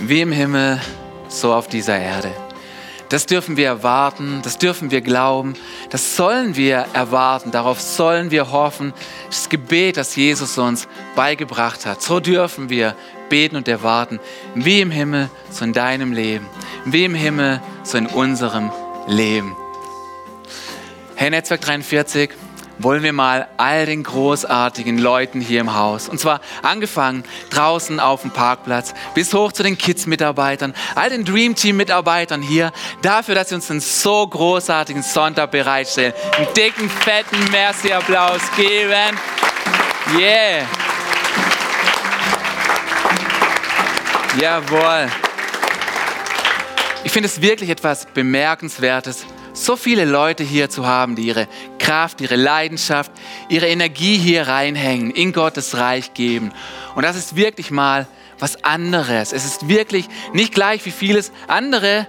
wie im Himmel, so auf dieser Erde. Das dürfen wir erwarten, das dürfen wir glauben, das sollen wir erwarten, darauf sollen wir hoffen. Das Gebet, das Jesus uns beigebracht hat. So dürfen wir beten und erwarten, wie im Himmel, so in deinem Leben, wie im Himmel, so in unserem Leben. Hey Netzwerk 43, wollen wir mal all den großartigen Leuten hier im Haus, und zwar angefangen draußen auf dem Parkplatz bis hoch zu den Kids-Mitarbeitern, all den Dream Team-Mitarbeitern hier, dafür, dass sie uns einen so großartigen Sonntag bereitstellen, einen dicken, fetten Merci-Applaus geben. Yeah! Jawohl. Ich finde es wirklich etwas Bemerkenswertes, so viele Leute hier zu haben, die ihre Kraft, ihre Leidenschaft, ihre Energie hier reinhängen, in Gottes Reich geben. Und das ist wirklich mal was anderes. Es ist wirklich nicht gleich wie vieles andere,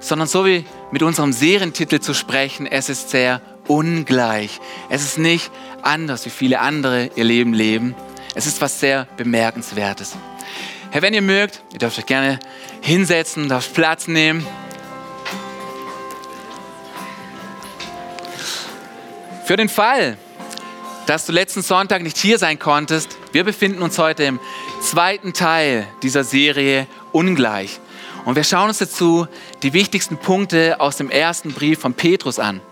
sondern so wie mit unserem Serientitel zu sprechen, es ist sehr ungleich. Es ist nicht anders, wie viele andere ihr Leben leben. Es ist was sehr Bemerkenswertes. Herr, wenn ihr mögt, ihr dürft euch gerne hinsetzen, dürft Platz nehmen. Für den Fall, dass du letzten Sonntag nicht hier sein konntest, wir befinden uns heute im zweiten Teil dieser Serie Ungleich. Und wir schauen uns dazu die wichtigsten Punkte aus dem ersten Brief von Petrus an.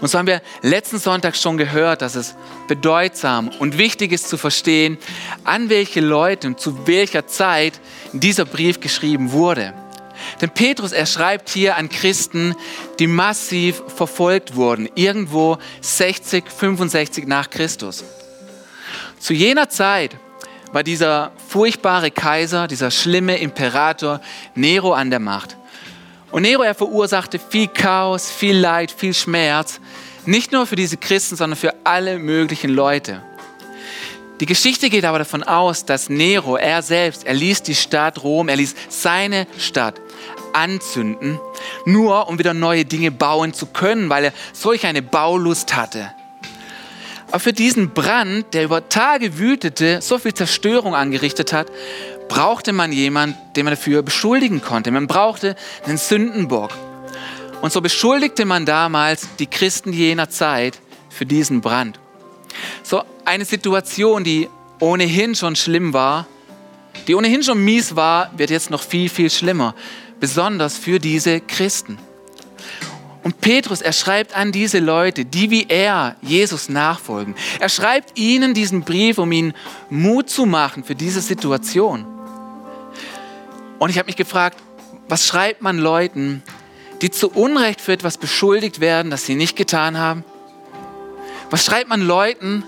Und so haben wir letzten Sonntag schon gehört, dass es bedeutsam und wichtig ist zu verstehen, an welche Leute und zu welcher Zeit dieser Brief geschrieben wurde. Denn Petrus, er schreibt hier an Christen, die massiv verfolgt wurden, irgendwo 60, 65 nach Christus. Zu jener Zeit war dieser furchtbare Kaiser, dieser schlimme Imperator Nero an der Macht. Und Nero, er verursachte viel Chaos, viel Leid, viel Schmerz, nicht nur für diese Christen, sondern für alle möglichen Leute. Die Geschichte geht aber davon aus, dass Nero, er selbst, er ließ die Stadt Rom, er ließ seine Stadt anzünden, nur um wieder neue Dinge bauen zu können, weil er solch eine Baulust hatte. Aber für diesen Brand, der über Tage wütete, so viel Zerstörung angerichtet hat, brauchte man jemanden, den man dafür beschuldigen konnte. Man brauchte einen Sündenbock. Und so beschuldigte man damals die Christen jener Zeit für diesen Brand. So eine Situation, die ohnehin schon schlimm war, die ohnehin schon mies war, wird jetzt noch viel, viel schlimmer besonders für diese Christen. Und Petrus, er schreibt an diese Leute, die wie er Jesus nachfolgen. Er schreibt ihnen diesen Brief, um ihnen Mut zu machen für diese Situation. Und ich habe mich gefragt, was schreibt man Leuten, die zu Unrecht für etwas beschuldigt werden, das sie nicht getan haben? Was schreibt man Leuten,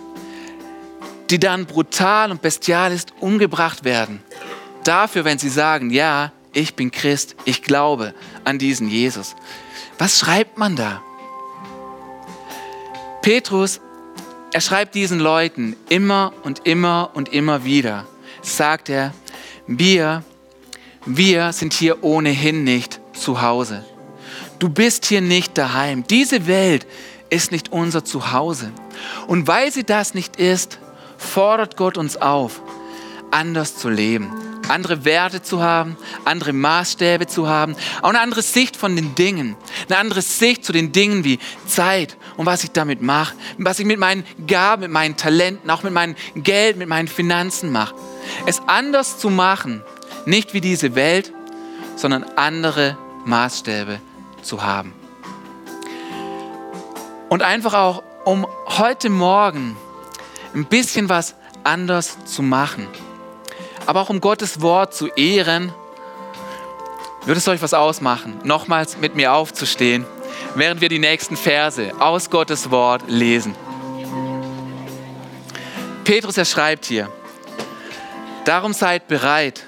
die dann brutal und bestialisch umgebracht werden? Dafür, wenn sie sagen, ja, ich bin Christ, ich glaube an diesen Jesus. Was schreibt man da? Petrus, er schreibt diesen Leuten immer und immer und immer wieder, sagt er, wir, wir sind hier ohnehin nicht zu Hause. Du bist hier nicht daheim. Diese Welt ist nicht unser Zuhause. Und weil sie das nicht ist, fordert Gott uns auf, anders zu leben andere Werte zu haben, andere Maßstäbe zu haben, auch eine andere Sicht von den Dingen, eine andere Sicht zu den Dingen wie Zeit und was ich damit mache, was ich mit meinen Gaben, mit meinen Talenten, auch mit meinem Geld, mit meinen Finanzen mache. Es anders zu machen, nicht wie diese Welt, sondern andere Maßstäbe zu haben. Und einfach auch, um heute Morgen ein bisschen was anders zu machen aber auch um Gottes Wort zu ehren, würde es euch was ausmachen, nochmals mit mir aufzustehen, während wir die nächsten Verse aus Gottes Wort lesen. Petrus, er schreibt hier, darum seid bereit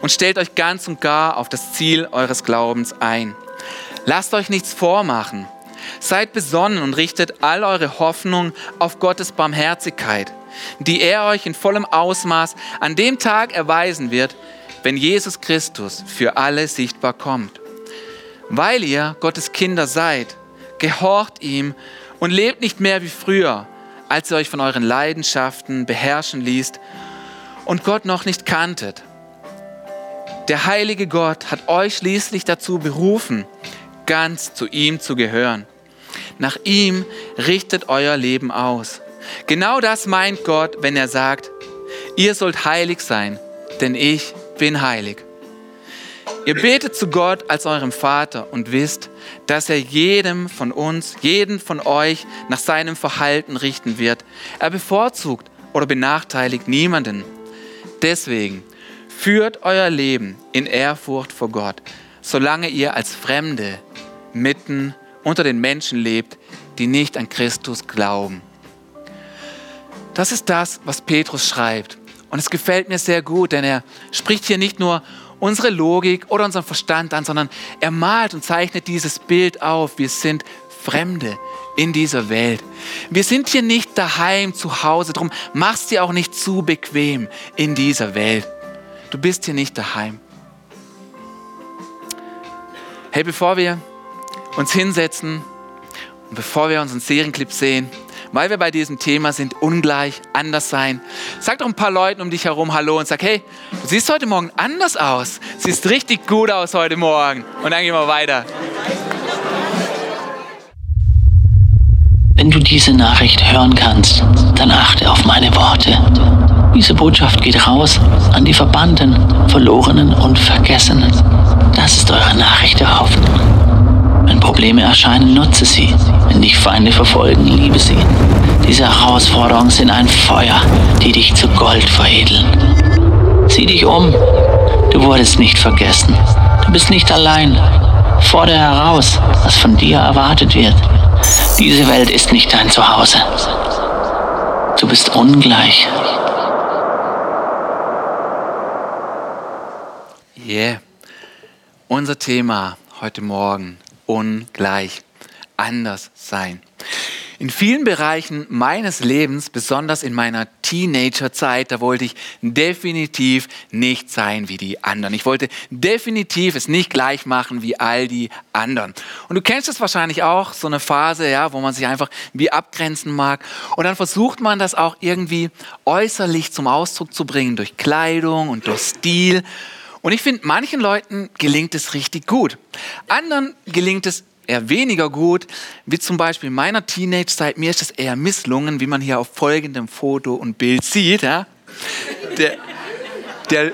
und stellt euch ganz und gar auf das Ziel eures Glaubens ein. Lasst euch nichts vormachen. Seid besonnen und richtet all eure Hoffnung auf Gottes Barmherzigkeit die er euch in vollem Ausmaß an dem Tag erweisen wird, wenn Jesus Christus für alle sichtbar kommt. Weil ihr Gottes Kinder seid, gehorcht ihm und lebt nicht mehr wie früher, als ihr euch von euren Leidenschaften beherrschen ließt und Gott noch nicht kanntet. Der heilige Gott hat euch schließlich dazu berufen, ganz zu ihm zu gehören. Nach ihm richtet euer Leben aus. Genau das meint Gott, wenn er sagt, ihr sollt heilig sein, denn ich bin heilig. Ihr betet zu Gott als eurem Vater und wisst, dass er jedem von uns, jeden von euch nach seinem Verhalten richten wird. Er bevorzugt oder benachteiligt niemanden. Deswegen führt euer Leben in Ehrfurcht vor Gott, solange ihr als Fremde mitten unter den Menschen lebt, die nicht an Christus glauben. Das ist das, was Petrus schreibt. Und es gefällt mir sehr gut, denn er spricht hier nicht nur unsere Logik oder unseren Verstand an, sondern er malt und zeichnet dieses Bild auf. Wir sind Fremde in dieser Welt. Wir sind hier nicht daheim zu Hause, darum machst dir auch nicht zu bequem in dieser Welt. Du bist hier nicht daheim. Hey, bevor wir uns hinsetzen und bevor wir unseren Serienclip sehen, weil wir bei diesem Thema sind, ungleich, anders sein. Sag doch ein paar Leuten um dich herum Hallo und sag, hey, du siehst heute Morgen anders aus. Siehst richtig gut aus heute Morgen. Und dann gehen wir weiter. Wenn du diese Nachricht hören kannst, dann achte auf meine Worte. Diese Botschaft geht raus an die Verbannten, Verlorenen und Vergessenen. Das ist eure Nachricht der Hoffnung. Wenn Probleme erscheinen, nutze sie. Wenn dich Feinde verfolgen, liebe sie. Diese Herausforderungen sind ein Feuer, die dich zu Gold veredeln. Sieh dich um. Du wurdest nicht vergessen. Du bist nicht allein. Fordere heraus, was von dir erwartet wird. Diese Welt ist nicht dein Zuhause. Du bist ungleich. Yeah. Unser Thema heute Morgen ungleich, anders sein. In vielen Bereichen meines Lebens, besonders in meiner Teenagerzeit, da wollte ich definitiv nicht sein wie die anderen. Ich wollte definitiv es nicht gleich machen wie all die anderen. Und du kennst es wahrscheinlich auch, so eine Phase, ja, wo man sich einfach wie abgrenzen mag. Und dann versucht man das auch irgendwie äußerlich zum Ausdruck zu bringen durch Kleidung und durch Stil. Und ich finde, manchen Leuten gelingt es richtig gut. Anderen gelingt es eher weniger gut, wie zum Beispiel in meiner Teenage-Zeit. Mir ist es eher misslungen, wie man hier auf folgendem Foto und Bild sieht. Ja? Der, der,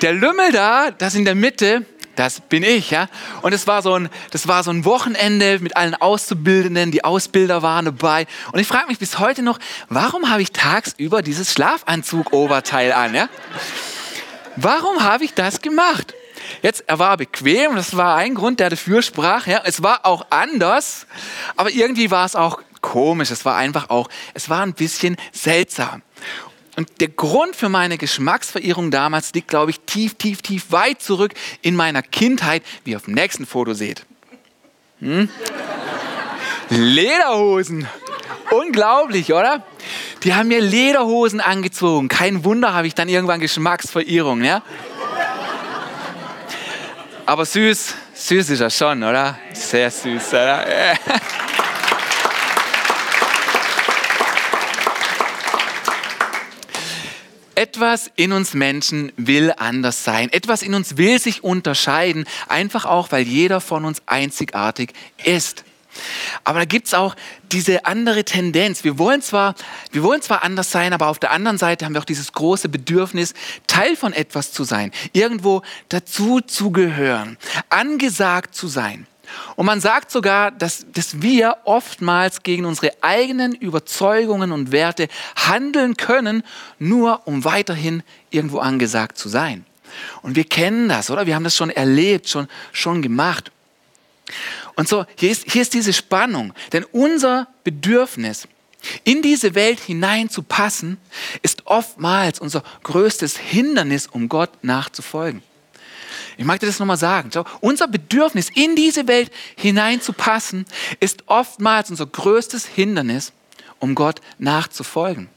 der Lümmel da, das in der Mitte, das bin ich, ja. Und es war so das war so ein Wochenende mit allen Auszubildenden, die Ausbilder waren dabei. Und ich frage mich bis heute noch, warum habe ich tagsüber dieses Schlafanzug-Oberteil an, ja? Warum habe ich das gemacht? Jetzt, er war bequem, das war ein Grund, der dafür sprach. Ja. Es war auch anders, aber irgendwie war es auch komisch. Es war einfach auch, es war ein bisschen seltsam. Und der Grund für meine Geschmacksverirrung damals liegt, glaube ich, tief, tief, tief weit zurück in meiner Kindheit, wie ihr auf dem nächsten Foto seht. Hm? Lederhosen. Unglaublich, oder? Die haben mir Lederhosen angezogen. Kein Wunder, habe ich dann irgendwann Geschmacksverirrung. Ja? Aber süß, süß ist er schon, oder? Sehr süß, oder? Etwas in uns Menschen will anders sein. Etwas in uns will sich unterscheiden, einfach auch, weil jeder von uns einzigartig ist. Aber da gibt es auch diese andere Tendenz. Wir wollen, zwar, wir wollen zwar anders sein, aber auf der anderen Seite haben wir auch dieses große Bedürfnis, Teil von etwas zu sein, irgendwo dazu zu gehören, angesagt zu sein. Und man sagt sogar, dass, dass wir oftmals gegen unsere eigenen Überzeugungen und Werte handeln können, nur um weiterhin irgendwo angesagt zu sein. Und wir kennen das, oder? Wir haben das schon erlebt, schon, schon gemacht. Und so, hier ist, hier ist diese Spannung. Denn unser Bedürfnis, in diese Welt hineinzupassen, ist oftmals unser größtes Hindernis, um Gott nachzufolgen. Ich mag dir das nochmal sagen. Unser Bedürfnis, in diese Welt hineinzupassen, ist oftmals unser größtes Hindernis, um Gott nachzufolgen.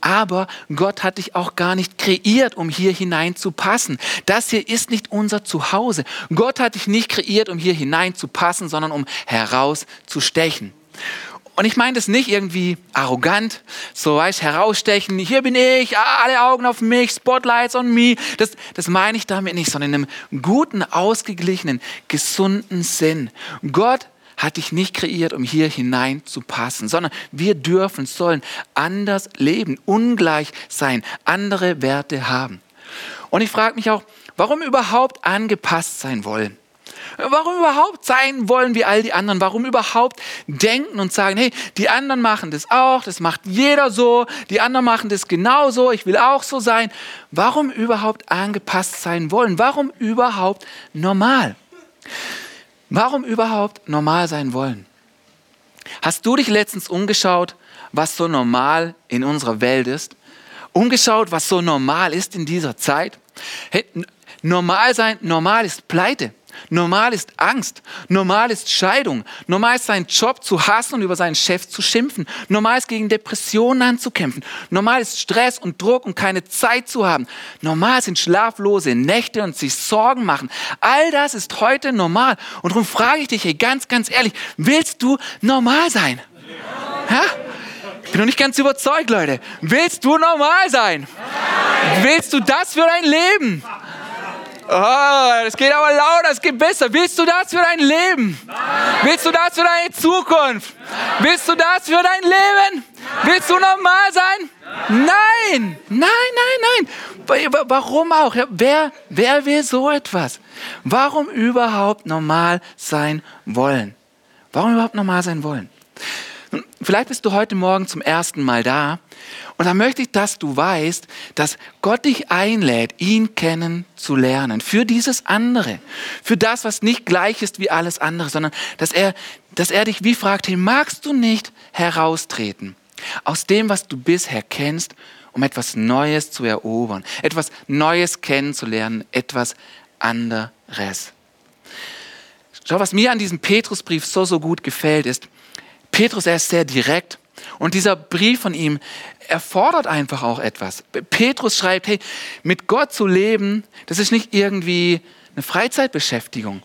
Aber Gott hat dich auch gar nicht kreiert, um hier hineinzupassen. Das hier ist nicht unser Zuhause. Gott hat dich nicht kreiert, um hier hineinzupassen, sondern um herauszustechen. Und ich meine das nicht irgendwie arrogant, so weißt, herausstechen, hier bin ich, alle Augen auf mich, Spotlights on me. Das, das meine ich damit nicht, sondern in einem guten, ausgeglichenen, gesunden Sinn. Gott hat dich nicht kreiert, um hier hinein zu passen, sondern wir dürfen, sollen anders leben, ungleich sein, andere Werte haben. Und ich frage mich auch, warum überhaupt angepasst sein wollen? Warum überhaupt sein wollen wie all die anderen? Warum überhaupt denken und sagen, hey, die anderen machen das auch, das macht jeder so, die anderen machen das genauso, ich will auch so sein. Warum überhaupt angepasst sein wollen? Warum überhaupt normal? Warum überhaupt normal sein wollen? Hast du dich letztens umgeschaut, was so normal in unserer Welt ist? Umgeschaut, was so normal ist in dieser Zeit? Hey, normal sein, normal ist Pleite. Normal ist Angst. Normal ist Scheidung. Normal ist seinen Job zu hassen und über seinen Chef zu schimpfen. Normal ist gegen Depressionen anzukämpfen. Normal ist Stress und Druck und keine Zeit zu haben. Normal sind schlaflose Nächte und sich Sorgen machen. All das ist heute normal. Und darum frage ich dich hey, ganz, ganz ehrlich, willst du normal sein? Ja? Ich bin noch nicht ganz überzeugt, Leute. Willst du normal sein? Willst du das für dein Leben? Oh, es geht aber lauter, es geht besser. Willst du das für dein Leben? Nein. Willst du das für deine Zukunft? Nein. Willst du das für dein Leben? Nein. Willst du normal sein? Nein, nein, nein, nein. Warum auch? Wer, wer will so etwas? Warum überhaupt normal sein wollen? Warum überhaupt normal sein wollen? Vielleicht bist du heute Morgen zum ersten Mal da und da möchte ich, dass du weißt, dass Gott dich einlädt, ihn kennen zu lernen. Für dieses andere. Für das, was nicht gleich ist wie alles andere, sondern dass er, dass er dich wie fragt, hey, magst du nicht heraustreten aus dem, was du bisher kennst, um etwas Neues zu erobern, etwas Neues kennenzulernen, etwas anderes. Schau, was mir an diesem Petrusbrief so, so gut gefällt, ist, Petrus, er ist sehr direkt. Und dieser Brief von ihm erfordert einfach auch etwas. Petrus schreibt, hey, mit Gott zu leben, das ist nicht irgendwie eine Freizeitbeschäftigung.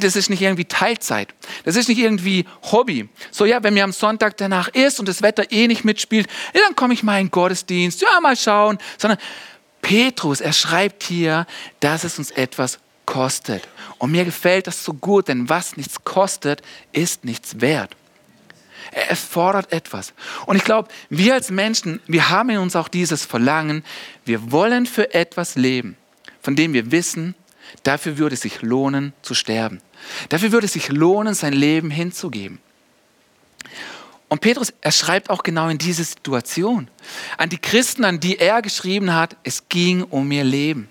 Das ist nicht irgendwie Teilzeit. Das ist nicht irgendwie Hobby. So, ja, wenn mir am Sonntag danach ist und das Wetter eh nicht mitspielt, ja, dann komme ich mal in den Gottesdienst, ja, mal schauen. Sondern Petrus, er schreibt hier, dass es uns etwas kostet. Und mir gefällt das so gut, denn was nichts kostet, ist nichts wert. Es fordert etwas. Und ich glaube, wir als Menschen, wir haben in uns auch dieses Verlangen, wir wollen für etwas leben, von dem wir wissen, dafür würde es sich lohnen zu sterben. Dafür würde es sich lohnen, sein Leben hinzugeben. Und Petrus, er schreibt auch genau in diese Situation. An die Christen, an die er geschrieben hat, es ging um ihr Leben.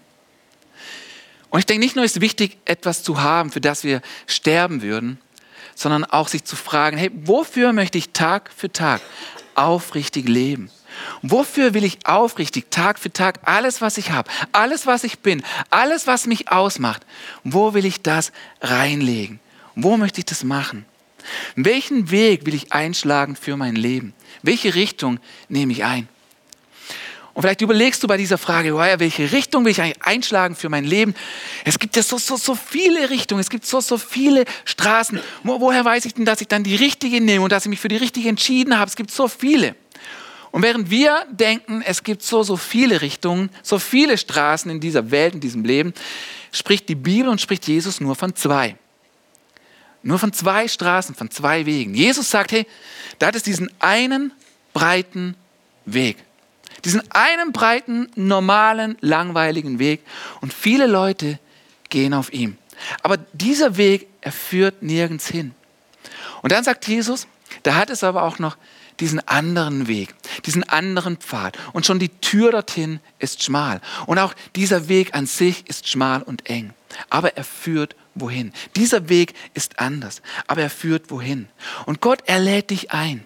Und ich denke, nicht nur ist es wichtig, etwas zu haben, für das wir sterben würden, sondern auch sich zu fragen, hey, wofür möchte ich Tag für Tag aufrichtig leben? Wofür will ich aufrichtig Tag für Tag alles, was ich habe, alles, was ich bin, alles, was mich ausmacht, wo will ich das reinlegen? Wo möchte ich das machen? Welchen Weg will ich einschlagen für mein Leben? Welche Richtung nehme ich ein? Und vielleicht überlegst du bei dieser Frage, welche Richtung will ich eigentlich einschlagen für mein Leben? Es gibt ja so, so, so viele Richtungen, es gibt so, so viele Straßen. woher weiß ich denn, dass ich dann die richtige nehme und dass ich mich für die richtige entschieden habe? Es gibt so viele. Und während wir denken, es gibt so, so viele Richtungen, so viele Straßen in dieser Welt, in diesem Leben, spricht die Bibel und spricht Jesus nur von zwei. Nur von zwei Straßen, von zwei Wegen. Jesus sagt, hey, da hat es diesen einen breiten Weg. Diesen einen breiten, normalen, langweiligen Weg. Und viele Leute gehen auf ihm. Aber dieser Weg, er führt nirgends hin. Und dann sagt Jesus, da hat es aber auch noch diesen anderen Weg, diesen anderen Pfad. Und schon die Tür dorthin ist schmal. Und auch dieser Weg an sich ist schmal und eng. Aber er führt wohin. Dieser Weg ist anders, aber er führt wohin. Und Gott, er lädt dich ein,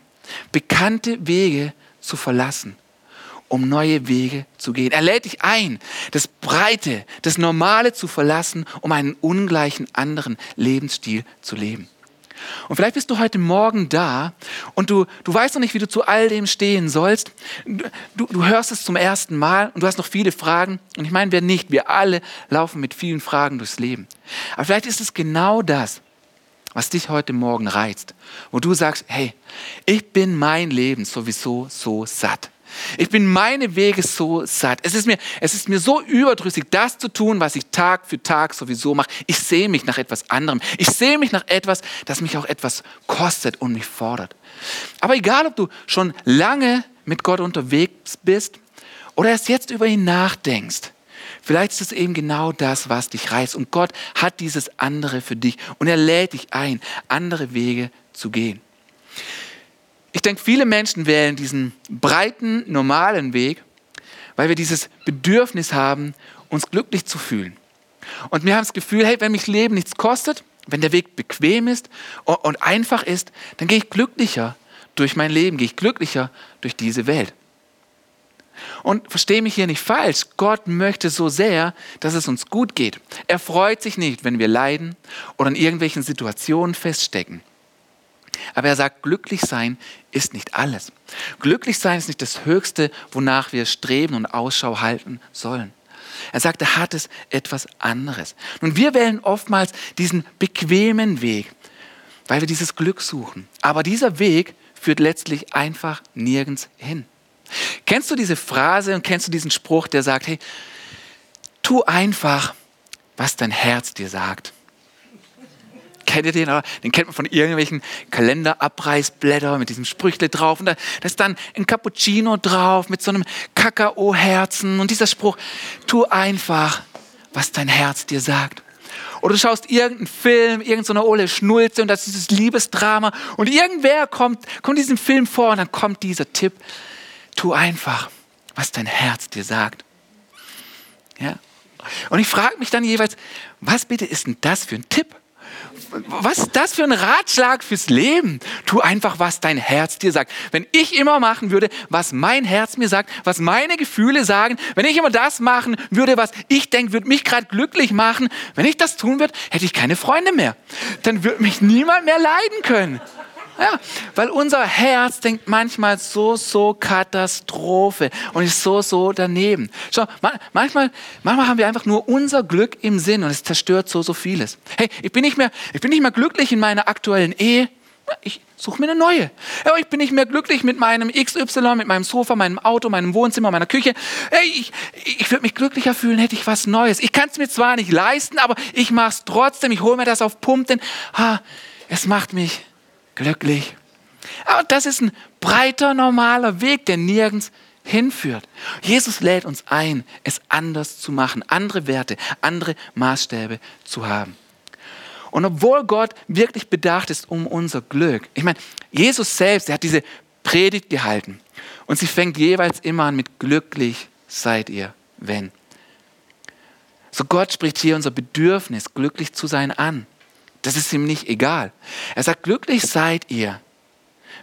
bekannte Wege zu verlassen um neue Wege zu gehen. Er lädt dich ein, das Breite, das Normale zu verlassen, um einen ungleichen anderen Lebensstil zu leben. Und vielleicht bist du heute Morgen da und du, du weißt noch nicht, wie du zu all dem stehen sollst. Du, du hörst es zum ersten Mal und du hast noch viele Fragen. Und ich meine, wer nicht, wir alle laufen mit vielen Fragen durchs Leben. Aber vielleicht ist es genau das, was dich heute Morgen reizt, wo du sagst, hey, ich bin mein Leben sowieso so satt. Ich bin meine Wege so satt. Es ist, mir, es ist mir so überdrüssig, das zu tun, was ich Tag für Tag sowieso mache. Ich sehe mich nach etwas anderem. Ich sehe mich nach etwas, das mich auch etwas kostet und mich fordert. Aber egal, ob du schon lange mit Gott unterwegs bist oder erst jetzt über ihn nachdenkst, Vielleicht ist es eben genau das, was dich reißt. Und Gott hat dieses andere für dich. Und er lädt dich ein, andere Wege zu gehen. Ich denke, viele Menschen wählen diesen breiten, normalen Weg, weil wir dieses Bedürfnis haben, uns glücklich zu fühlen. Und wir haben das Gefühl, hey, wenn mich Leben nichts kostet, wenn der Weg bequem ist und einfach ist, dann gehe ich glücklicher durch mein Leben, gehe ich glücklicher durch diese Welt. Und verstehe mich hier nicht falsch, Gott möchte so sehr, dass es uns gut geht. Er freut sich nicht, wenn wir leiden oder in irgendwelchen Situationen feststecken. Aber er sagt, glücklich sein ist nicht alles. Glücklich sein ist nicht das Höchste, wonach wir streben und Ausschau halten sollen. Er sagt, er hat es etwas anderes. Nun, wir wählen oftmals diesen bequemen Weg, weil wir dieses Glück suchen. Aber dieser Weg führt letztlich einfach nirgends hin. Kennst du diese Phrase und kennst du diesen Spruch, der sagt, hey, tu einfach, was dein Herz dir sagt. Kennt ihr den? Den kennt man von irgendwelchen Kalenderabreißblättern mit diesem Sprüchle drauf. Und da, da ist dann ein Cappuccino drauf mit so einem Kakao-Herzen. Und dieser Spruch, tu einfach, was dein Herz dir sagt. Oder du schaust irgendeinen Film, irgendeine so Ole Schnulze und das ist dieses Liebesdrama. Und irgendwer kommt, kommt diesem Film vor und dann kommt dieser Tipp Tu einfach, was dein Herz dir sagt. Ja? Und ich frage mich dann jeweils, was bitte ist denn das für ein Tipp? Was ist das für ein Ratschlag fürs Leben? Tu einfach, was dein Herz dir sagt. Wenn ich immer machen würde, was mein Herz mir sagt, was meine Gefühle sagen, wenn ich immer das machen würde, was ich denke, würde mich gerade glücklich machen, wenn ich das tun würde, hätte ich keine Freunde mehr. Dann würde mich niemand mehr leiden können. Ja, weil unser Herz denkt manchmal so, so Katastrophe und ist so, so daneben. Schau, manchmal, manchmal haben wir einfach nur unser Glück im Sinn und es zerstört so, so vieles. Hey, ich bin nicht mehr, ich bin nicht mehr glücklich in meiner aktuellen Ehe. Ich suche mir eine neue. Ja, ich bin nicht mehr glücklich mit meinem XY, mit meinem Sofa, meinem Auto, meinem Wohnzimmer, meiner Küche. Hey, ich, ich würde mich glücklicher fühlen, hätte ich was Neues. Ich kann es mir zwar nicht leisten, aber ich mache es trotzdem. Ich hole mir das auf Pump, denn ha, es macht mich glücklich. Aber das ist ein breiter, normaler Weg, der nirgends hinführt. Jesus lädt uns ein, es anders zu machen, andere Werte, andere Maßstäbe zu haben. Und obwohl Gott wirklich bedacht ist um unser Glück, ich meine, Jesus selbst, er hat diese Predigt gehalten und sie fängt jeweils immer an mit glücklich seid ihr, wenn. So Gott spricht hier unser Bedürfnis, glücklich zu sein an. Das ist ihm nicht egal. Er sagt, glücklich seid ihr,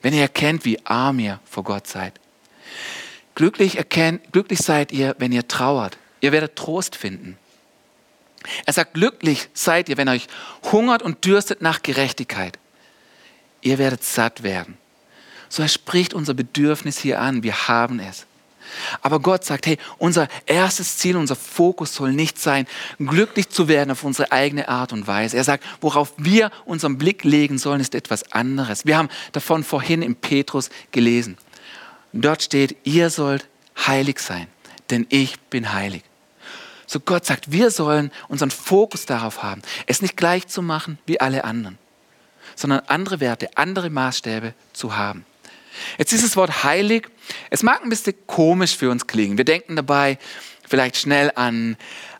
wenn ihr erkennt, wie arm ihr vor Gott seid. Glücklich, erkennt, glücklich seid ihr, wenn ihr trauert. Ihr werdet Trost finden. Er sagt, glücklich seid ihr, wenn euch hungert und dürstet nach Gerechtigkeit. Ihr werdet satt werden. So er spricht unser Bedürfnis hier an. Wir haben es. Aber Gott sagt, hey, unser erstes Ziel, unser Fokus soll nicht sein, glücklich zu werden auf unsere eigene Art und Weise. Er sagt, worauf wir unseren Blick legen sollen, ist etwas anderes. Wir haben davon vorhin im Petrus gelesen. Dort steht, ihr sollt heilig sein, denn ich bin heilig. So Gott sagt, wir sollen unseren Fokus darauf haben, es nicht gleich zu machen wie alle anderen, sondern andere Werte, andere Maßstäbe zu haben. Jetzt ist das Wort heilig, es mag ein bisschen komisch für uns klingen. Wir denken dabei vielleicht schnell an,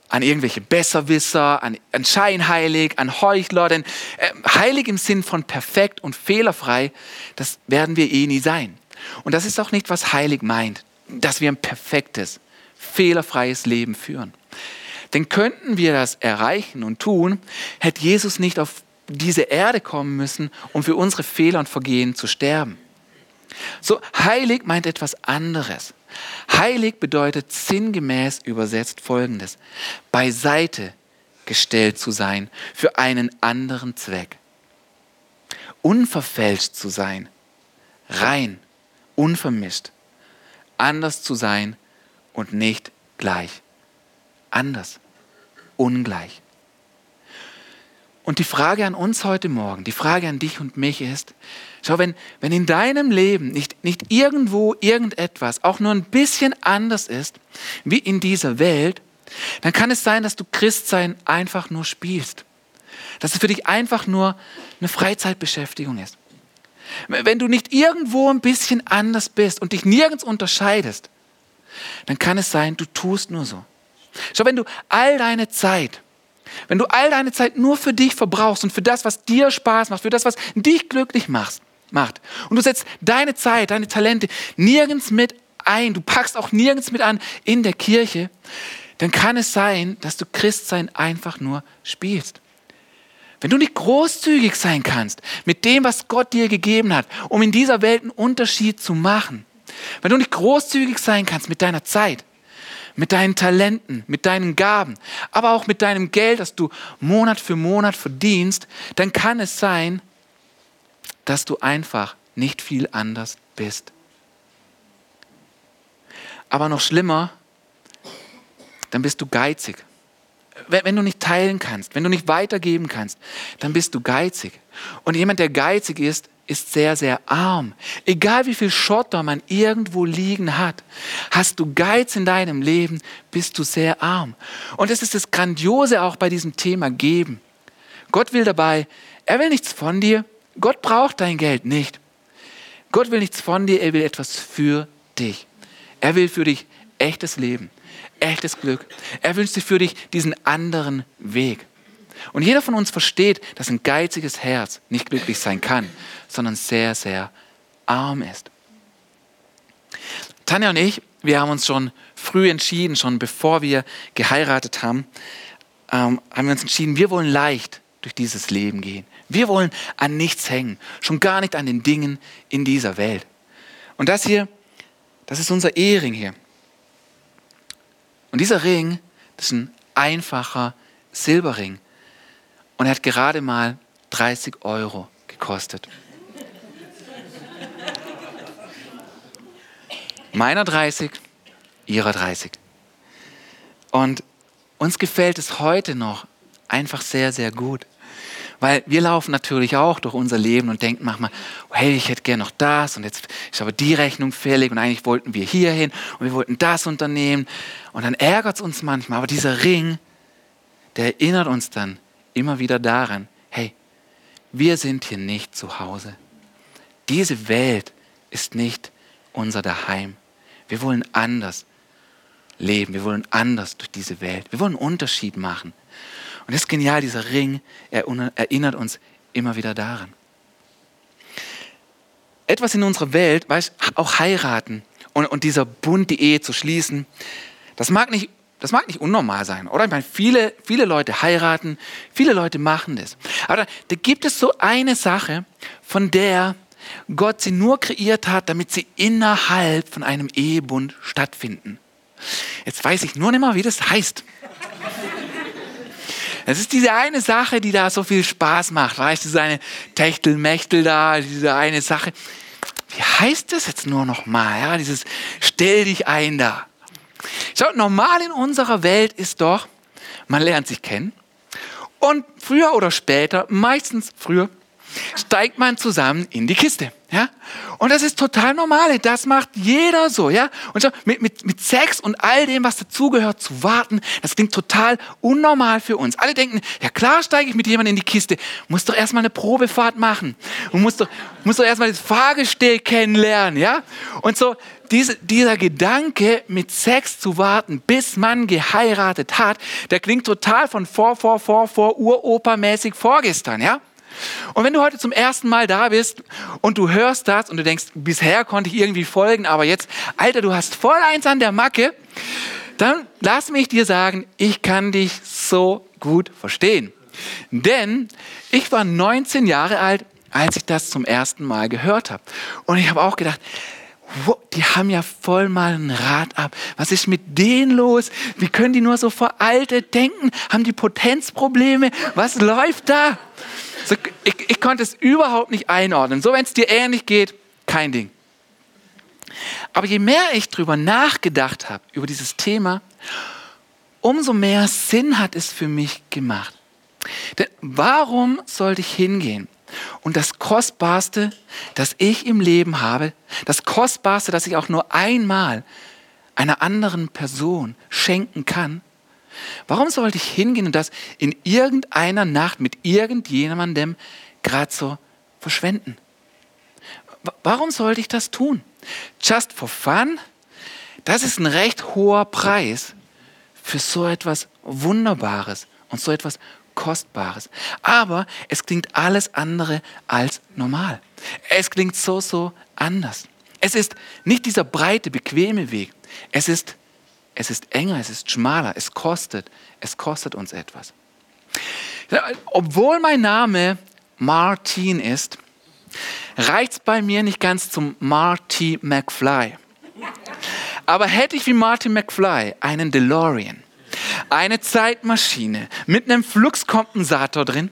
an irgendwelche Besserwisser, an, an Scheinheilig, an Heuchler. Denn äh, heilig im Sinn von perfekt und fehlerfrei, das werden wir eh nie sein. Und das ist auch nicht, was heilig meint, dass wir ein perfektes, fehlerfreies Leben führen. Denn könnten wir das erreichen und tun, hätte Jesus nicht auf diese Erde kommen müssen, um für unsere Fehler und Vergehen zu sterben. So, heilig meint etwas anderes. Heilig bedeutet sinngemäß übersetzt Folgendes. Beiseite gestellt zu sein für einen anderen Zweck. Unverfälscht zu sein. Rein, unvermischt. Anders zu sein und nicht gleich. Anders, ungleich. Und die Frage an uns heute Morgen, die Frage an dich und mich ist, schau, wenn, wenn in deinem Leben nicht, nicht irgendwo irgendetwas auch nur ein bisschen anders ist wie in dieser Welt, dann kann es sein, dass du Christsein einfach nur spielst. Dass es für dich einfach nur eine Freizeitbeschäftigung ist. Wenn du nicht irgendwo ein bisschen anders bist und dich nirgends unterscheidest, dann kann es sein, du tust nur so. Schau, wenn du all deine Zeit, wenn du all deine Zeit nur für dich verbrauchst und für das, was dir Spaß macht, für das, was dich glücklich macht, macht und du setzt deine Zeit, deine Talente nirgends mit ein, du packst auch nirgends mit an in der Kirche, dann kann es sein, dass du Christsein einfach nur spielst. Wenn du nicht großzügig sein kannst mit dem, was Gott dir gegeben hat, um in dieser Welt einen Unterschied zu machen, wenn du nicht großzügig sein kannst mit deiner Zeit, mit deinen Talenten, mit deinen Gaben, aber auch mit deinem Geld, das du Monat für Monat verdienst, dann kann es sein, dass du einfach nicht viel anders bist. Aber noch schlimmer, dann bist du geizig wenn du nicht teilen kannst, wenn du nicht weitergeben kannst, dann bist du geizig. Und jemand, der geizig ist, ist sehr, sehr arm. Egal wie viel Schotter man irgendwo liegen hat, hast du Geiz in deinem Leben, bist du sehr arm. Und das ist das Grandiose auch bei diesem Thema Geben. Gott will dabei, er will nichts von dir. Gott braucht dein Geld nicht. Gott will nichts von dir, er will etwas für dich. Er will für dich echtes Leben echtes Glück. Er wünscht sich für dich diesen anderen Weg. Und jeder von uns versteht, dass ein geiziges Herz nicht glücklich sein kann, sondern sehr, sehr arm ist. Tanja und ich, wir haben uns schon früh entschieden, schon bevor wir geheiratet haben, ähm, haben wir uns entschieden, wir wollen leicht durch dieses Leben gehen. Wir wollen an nichts hängen, schon gar nicht an den Dingen in dieser Welt. Und das hier, das ist unser Ehering hier. Und dieser Ring, das ist ein einfacher Silberring. Und er hat gerade mal 30 Euro gekostet. Meiner 30, ihrer 30. Und uns gefällt es heute noch einfach sehr, sehr gut. Weil wir laufen natürlich auch durch unser Leben und denken manchmal, hey, ich hätte gerne noch das und jetzt ist aber die Rechnung fällig und eigentlich wollten wir hier hin und wir wollten das unternehmen. Und dann ärgert es uns manchmal, aber dieser Ring, der erinnert uns dann immer wieder daran, hey, wir sind hier nicht zu Hause. Diese Welt ist nicht unser Daheim. Wir wollen anders leben, wir wollen anders durch diese Welt. Wir wollen einen Unterschied machen. Und das ist genial, dieser Ring erinnert uns immer wieder daran. Etwas in unserer Welt, weißt, auch heiraten und, und dieser Bund, die Ehe zu schließen, das mag nicht, das mag nicht unnormal sein, oder? Ich meine, viele, viele Leute heiraten, viele Leute machen das. Aber da, da gibt es so eine Sache, von der Gott sie nur kreiert hat, damit sie innerhalb von einem Ehebund stattfinden. Jetzt weiß ich nur nicht mal, wie das heißt. Es ist diese eine Sache, die da so viel Spaß macht. Weißt du, diese eine Techtelmechtel da, diese eine Sache. Wie heißt das jetzt nur noch mal? Ja, dieses Stell dich ein da. Schaut, normal in unserer Welt ist doch, man lernt sich kennen und früher oder später, meistens früher, steigt man zusammen in die Kiste. Ja? Und das ist total normal. Das macht jeder so. Ja? Und mit, mit, mit Sex und all dem, was dazugehört, zu warten, das klingt total unnormal für uns. Alle denken, ja klar steige ich mit jemandem in die Kiste. Muss doch erstmal eine Probefahrt machen. Und muss doch, muss doch erstmal das Fahrgestell kennenlernen. Ja? Und so, diese, dieser Gedanke, mit Sex zu warten, bis man geheiratet hat, der klingt total von vor, vor, vor, vor, Uropa-mäßig vorgestern. Ja? Und wenn du heute zum ersten Mal da bist und du hörst das und du denkst, bisher konnte ich irgendwie folgen, aber jetzt, Alter, du hast voll eins an der Macke, dann lass mich dir sagen, ich kann dich so gut verstehen. Denn ich war 19 Jahre alt, als ich das zum ersten Mal gehört habe. Und ich habe auch gedacht, die haben ja voll mal ein Rad ab. Was ist mit denen los? Wie können die nur so veraltet denken? Haben die Potenzprobleme? Was läuft da? So, ich, ich konnte es überhaupt nicht einordnen. So, wenn es dir ähnlich geht, kein Ding. Aber je mehr ich darüber nachgedacht habe, über dieses Thema, umso mehr Sinn hat es für mich gemacht. Denn warum sollte ich hingehen und das Kostbarste, das ich im Leben habe, das Kostbarste, das ich auch nur einmal einer anderen Person schenken kann, warum sollte ich hingehen und das in irgendeiner Nacht mit irgendjemandem gerade so verschwenden? Warum sollte ich das tun? Just for fun? Das ist ein recht hoher Preis für so etwas Wunderbares und so etwas Kostbares. Aber es klingt alles andere als normal. Es klingt so, so anders. Es ist nicht dieser breite, bequeme Weg. Es ist, es ist enger, es ist schmaler, es kostet, es kostet uns etwas. Obwohl mein Name Martin ist, reicht es bei mir nicht ganz zum Marty McFly. Aber hätte ich wie Marty McFly einen DeLorean, eine Zeitmaschine mit einem Fluxkompensator drin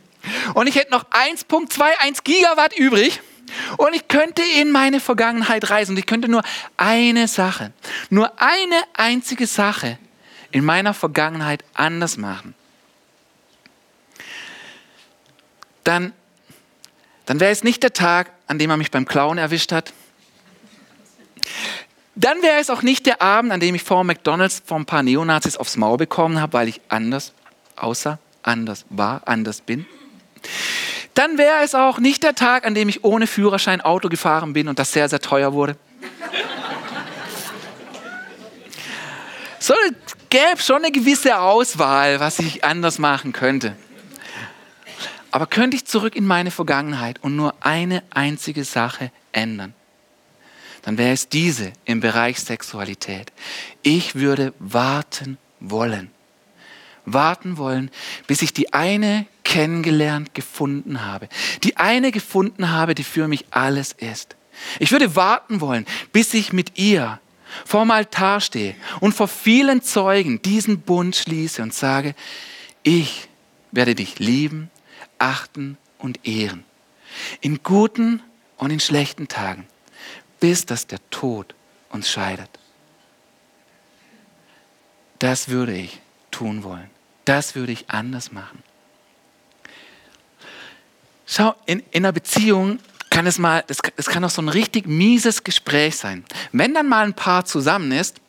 und ich hätte noch 1.21 Gigawatt übrig und ich könnte in meine Vergangenheit reisen und ich könnte nur eine Sache, nur eine einzige Sache in meiner Vergangenheit anders machen. Dann, dann wäre es nicht der Tag, an dem er mich beim Klauen erwischt hat. Dann wäre es auch nicht der Abend, an dem ich vor McDonalds vor ein paar Neonazis aufs Maul bekommen habe, weil ich anders aussah, anders war, anders bin. Dann wäre es auch nicht der Tag, an dem ich ohne Führerschein Auto gefahren bin und das sehr, sehr teuer wurde. So gäbe schon eine gewisse Auswahl, was ich anders machen könnte. Aber könnte ich zurück in meine Vergangenheit und nur eine einzige Sache ändern, dann wäre es diese im Bereich Sexualität. Ich würde warten wollen. Warten wollen, bis ich die eine kennengelernt, gefunden habe. Die eine gefunden habe, die für mich alles ist. Ich würde warten wollen, bis ich mit ihr vorm Altar stehe und vor vielen Zeugen diesen Bund schließe und sage, ich werde dich lieben, achten und ehren. In guten und in schlechten Tagen, bis dass der Tod uns scheidet. Das würde ich tun wollen. Das würde ich anders machen. Schau, in, in einer Beziehung kann es mal, das, das kann auch so ein richtig mieses Gespräch sein. Wenn dann mal ein Paar zusammen ist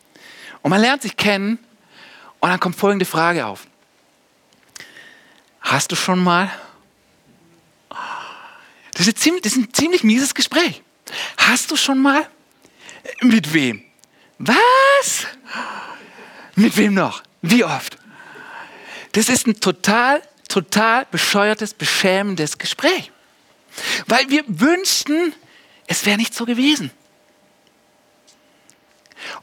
und man lernt sich kennen und dann kommt folgende Frage auf. Hast du schon mal das ist, ziemlich, das ist ein ziemlich mieses Gespräch. Hast du schon mal? Mit wem? Was? Mit wem noch? Wie oft? Das ist ein total, total bescheuertes, beschämendes Gespräch. Weil wir wünschten, es wäre nicht so gewesen.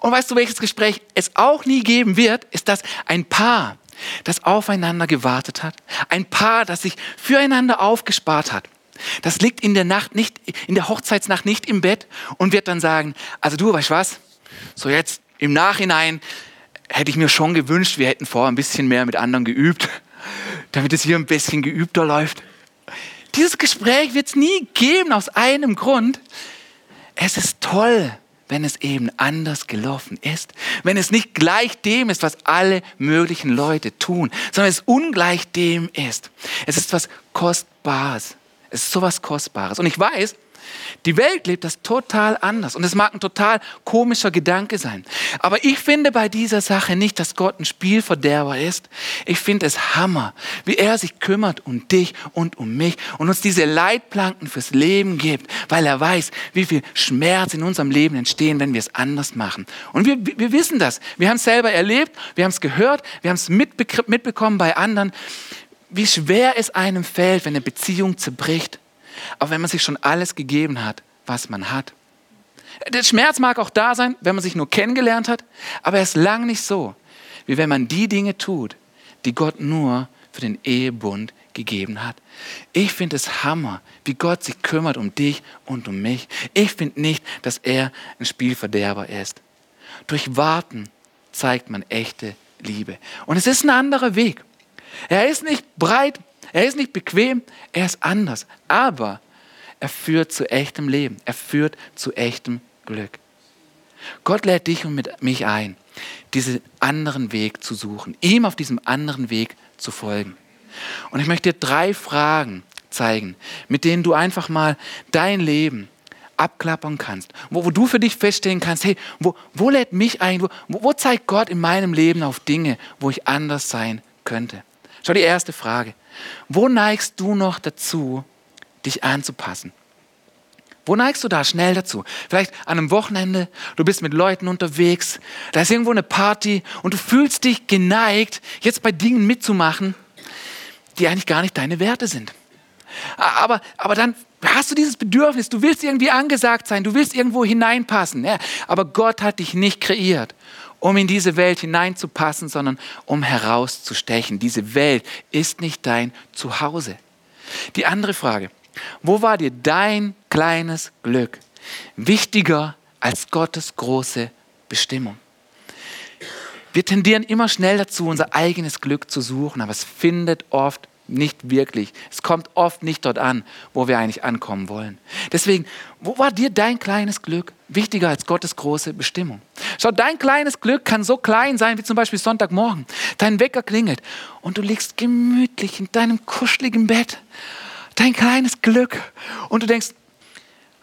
Und weißt du, welches Gespräch es auch nie geben wird, ist das ein Paar, das aufeinander gewartet hat. Ein Paar, das sich füreinander aufgespart hat. Das liegt in der Nacht nicht, in der Hochzeitsnacht nicht im Bett und wird dann sagen, also du, weißt was? So jetzt im Nachhinein hätte ich mir schon gewünscht, wir hätten vorher ein bisschen mehr mit anderen geübt, damit es hier ein bisschen geübter läuft. Dieses Gespräch wird es nie geben aus einem Grund. Es ist toll, wenn es eben anders gelaufen ist, wenn es nicht gleich dem ist, was alle möglichen Leute tun, sondern es ungleich dem ist. Es ist was Kostbares. Es ist sowas Kostbares. Und ich weiß, die Welt lebt das total anders und es mag ein total komischer Gedanke sein. Aber ich finde bei dieser Sache nicht, dass Gott ein Spielverderber ist. Ich finde es Hammer, wie er sich kümmert um dich und um mich und uns diese Leitplanken fürs Leben gibt, weil er weiß, wie viel Schmerz in unserem Leben entstehen, wenn wir es anders machen. Und wir, wir wissen das. Wir haben es selber erlebt, wir haben es gehört, wir haben es mitbekommen bei anderen wie schwer es einem fällt, wenn eine Beziehung zerbricht, auch wenn man sich schon alles gegeben hat, was man hat. Der Schmerz mag auch da sein, wenn man sich nur kennengelernt hat, aber er ist lang nicht so, wie wenn man die Dinge tut, die Gott nur für den Ehebund gegeben hat. Ich finde es Hammer, wie Gott sich kümmert um dich und um mich. Ich finde nicht, dass er ein Spielverderber ist. Durch Warten zeigt man echte Liebe. Und es ist ein anderer Weg. Er ist nicht breit, er ist nicht bequem, er ist anders. Aber er führt zu echtem Leben. Er führt zu echtem Glück. Gott lädt dich und mich ein, diesen anderen Weg zu suchen, ihm auf diesem anderen Weg zu folgen. Und ich möchte dir drei Fragen zeigen, mit denen du einfach mal dein Leben abklappern kannst, wo, wo du für dich feststellen kannst, hey, wo, wo lädt mich ein, wo, wo zeigt Gott in meinem Leben auf Dinge, wo ich anders sein könnte? Schau die erste Frage. Wo neigst du noch dazu, dich anzupassen? Wo neigst du da schnell dazu? Vielleicht an einem Wochenende, du bist mit Leuten unterwegs, da ist irgendwo eine Party und du fühlst dich geneigt, jetzt bei Dingen mitzumachen, die eigentlich gar nicht deine Werte sind. Aber, aber dann hast du dieses Bedürfnis, du willst irgendwie angesagt sein, du willst irgendwo hineinpassen. Ja, aber Gott hat dich nicht kreiert, um in diese Welt hineinzupassen, sondern um herauszustechen. Diese Welt ist nicht dein Zuhause. Die andere Frage, wo war dir dein kleines Glück wichtiger als Gottes große Bestimmung? Wir tendieren immer schnell dazu, unser eigenes Glück zu suchen, aber es findet oft nicht wirklich. Es kommt oft nicht dort an, wo wir eigentlich ankommen wollen. Deswegen, wo war dir dein kleines Glück wichtiger als Gottes große Bestimmung? Schau, dein kleines Glück kann so klein sein wie zum Beispiel Sonntagmorgen. Dein Wecker klingelt und du liegst gemütlich in deinem kuscheligen Bett dein kleines Glück. Und du denkst,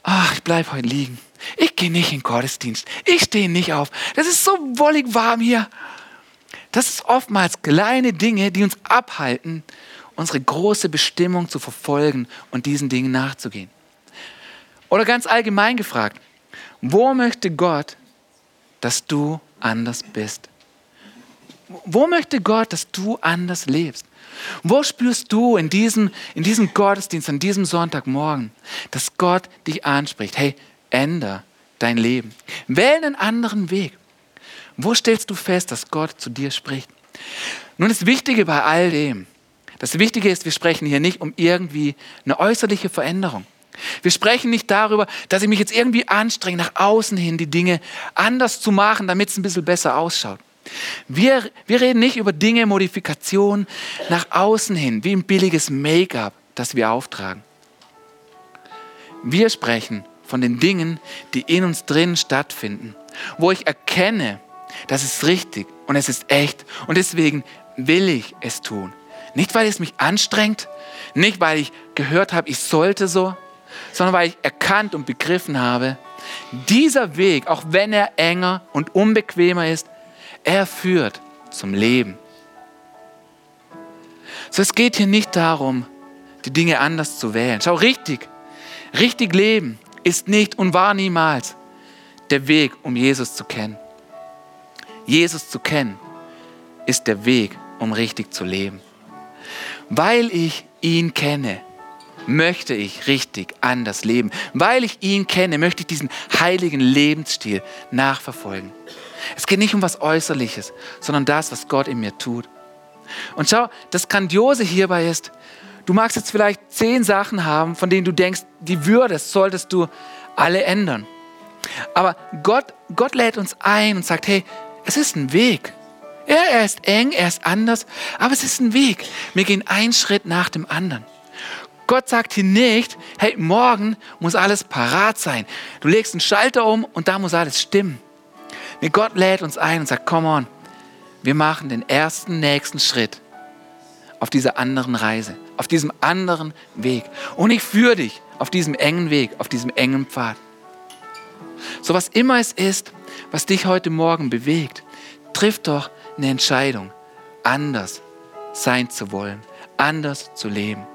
ach, ich bleibe heute liegen. Ich gehe nicht in Gottesdienst. Ich stehe nicht auf. Das ist so wollig warm hier. Das ist oftmals kleine Dinge, die uns abhalten, unsere große Bestimmung zu verfolgen und diesen Dingen nachzugehen. Oder ganz allgemein gefragt, wo möchte Gott, dass du anders bist? Wo möchte Gott, dass du anders lebst? Wo spürst du in diesem, in diesem Gottesdienst, an diesem Sonntagmorgen, dass Gott dich anspricht? Hey, änder dein Leben. Wähl einen anderen Weg. Wo stellst du fest, dass Gott zu dir spricht? Nun, das Wichtige bei all dem, das Wichtige ist, wir sprechen hier nicht um irgendwie eine äußerliche Veränderung. Wir sprechen nicht darüber, dass ich mich jetzt irgendwie anstrenge, nach außen hin die Dinge anders zu machen, damit es ein bisschen besser ausschaut. Wir, wir reden nicht über Dinge, Modifikationen nach außen hin, wie ein billiges Make-up, das wir auftragen. Wir sprechen von den Dingen, die in uns drin stattfinden, wo ich erkenne, das ist richtig und es ist echt und deswegen will ich es tun. Nicht, weil es mich anstrengt, nicht, weil ich gehört habe, ich sollte so, sondern weil ich erkannt und begriffen habe, dieser Weg, auch wenn er enger und unbequemer ist, er führt zum Leben. So, es geht hier nicht darum, die Dinge anders zu wählen. Schau, richtig, richtig leben ist nicht und war niemals der Weg, um Jesus zu kennen. Jesus zu kennen ist der Weg, um richtig zu leben. Weil ich ihn kenne, möchte ich richtig anders leben. Weil ich ihn kenne, möchte ich diesen heiligen Lebensstil nachverfolgen. Es geht nicht um was Äußerliches, sondern das, was Gott in mir tut. Und schau, das Grandiose hierbei ist, du magst jetzt vielleicht zehn Sachen haben, von denen du denkst, die würdest, solltest du alle ändern. Aber Gott, Gott lädt uns ein und sagt, hey, es ist ein Weg. Ja, er ist eng, er ist anders, aber es ist ein Weg. Wir gehen einen Schritt nach dem anderen. Gott sagt hier nicht, hey, morgen muss alles parat sein. Du legst einen Schalter um und da muss alles stimmen. Nee, Gott lädt uns ein und sagt, come on, wir machen den ersten, nächsten Schritt auf dieser anderen Reise, auf diesem anderen Weg. Und ich führe dich auf diesem engen Weg, auf diesem engen Pfad. So was immer es ist, was dich heute Morgen bewegt, triff doch eine Entscheidung, anders sein zu wollen, anders zu leben.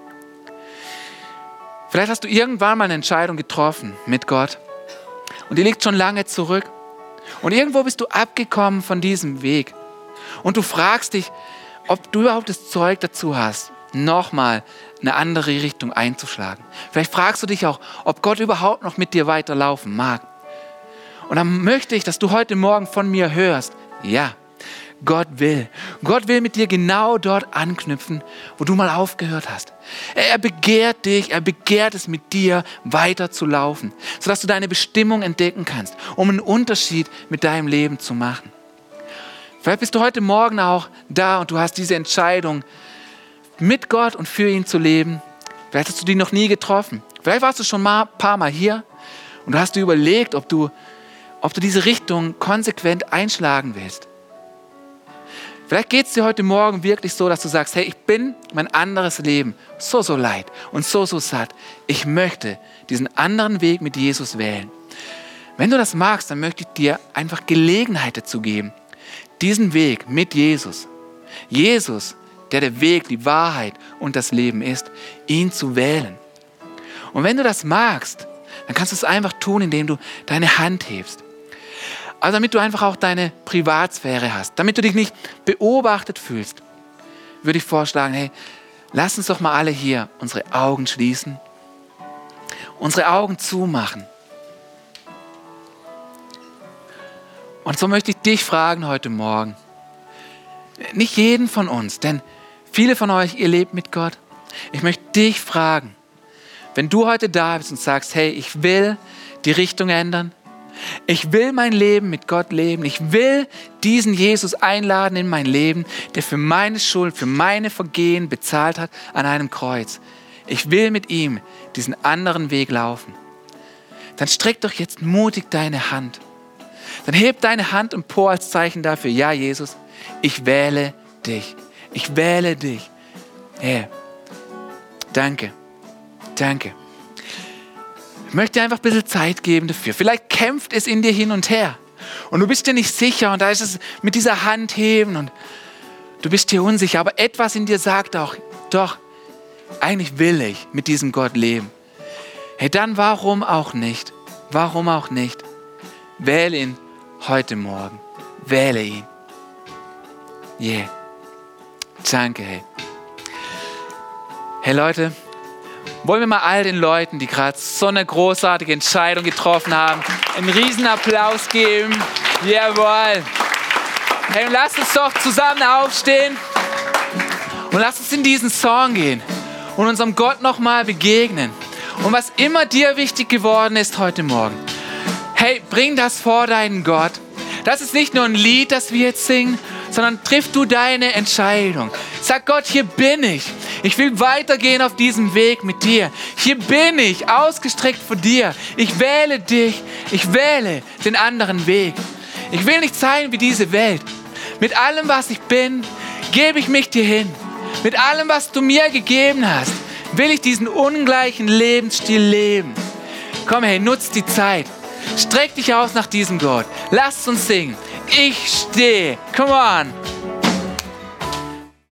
Vielleicht hast du irgendwann mal eine Entscheidung getroffen mit Gott und die liegt schon lange zurück und irgendwo bist du abgekommen von diesem Weg. Und du fragst dich, ob du überhaupt das Zeug dazu hast, nochmal eine andere Richtung einzuschlagen. Vielleicht fragst du dich auch, ob Gott überhaupt noch mit dir weiterlaufen mag. Und dann möchte ich, dass du heute Morgen von mir hörst, ja, Gott will. Gott will mit dir genau dort anknüpfen, wo du mal aufgehört hast. Er begehrt dich, er begehrt es mit dir weiter zu laufen, sodass du deine Bestimmung entdecken kannst, um einen Unterschied mit deinem Leben zu machen. Vielleicht bist du heute Morgen auch da und du hast diese Entscheidung, mit Gott und für ihn zu leben. Vielleicht hast du die noch nie getroffen. Vielleicht warst du schon mal ein paar Mal hier und du hast dir überlegt, ob du, ob du diese Richtung konsequent einschlagen willst. Vielleicht geht es dir heute Morgen wirklich so, dass du sagst, hey, ich bin mein anderes Leben so, so leid und so, so satt. Ich möchte diesen anderen Weg mit Jesus wählen. Wenn du das magst, dann möchte ich dir einfach Gelegenheit dazu geben, diesen Weg mit Jesus, Jesus, der der Weg, die Wahrheit und das Leben ist, ihn zu wählen. Und wenn du das magst, dann kannst du es einfach tun, indem du deine Hand hebst. Also damit du einfach auch deine Privatsphäre hast, damit du dich nicht beobachtet fühlst, würde ich vorschlagen, hey, lass uns doch mal alle hier unsere Augen schließen, unsere Augen zumachen. Und so möchte ich dich fragen heute Morgen, nicht jeden von uns, denn viele von euch, ihr lebt mit Gott. Ich möchte dich fragen, wenn du heute da bist und sagst, hey, ich will die Richtung ändern, ich will mein Leben mit Gott leben. Ich will diesen Jesus einladen in mein Leben, der für meine Schuld, für meine Vergehen bezahlt hat an einem Kreuz. Ich will mit ihm diesen anderen Weg laufen. Dann streck doch jetzt mutig deine Hand. Dann heb deine Hand empor als Zeichen dafür, ja Jesus, ich wähle dich. Ich wähle dich. Herr, danke, danke. Ich möchte dir einfach ein bisschen Zeit geben dafür. Vielleicht kämpft es in dir hin und her. Und du bist dir nicht sicher und da ist es mit dieser Hand heben und du bist dir unsicher. Aber etwas in dir sagt auch, doch, eigentlich will ich mit diesem Gott leben. Hey, dann warum auch nicht? Warum auch nicht? Wähle ihn heute Morgen. Wähle ihn. Yeah. Danke, hey. Hey Leute, wollen wir mal all den Leuten, die gerade so eine großartige Entscheidung getroffen haben, einen riesen Applaus geben. Jawohl. Hey, lasst uns doch zusammen aufstehen und lasst uns in diesen Song gehen und unserem Gott nochmal begegnen. Und was immer dir wichtig geworden ist heute Morgen, hey, bring das vor deinen Gott. Das ist nicht nur ein Lied, das wir jetzt singen, sondern triff du deine Entscheidung. Sag Gott, hier bin ich. Ich will weitergehen auf diesem Weg mit dir. Hier bin ich, ausgestreckt vor dir. Ich wähle dich. Ich wähle den anderen Weg. Ich will nicht sein wie diese Welt. Mit allem, was ich bin, gebe ich mich dir hin. Mit allem, was du mir gegeben hast, will ich diesen ungleichen Lebensstil leben. Komm hey, nutz die Zeit. Streck dich aus nach diesem Gott. Lass uns singen. Ich stehe. Come on.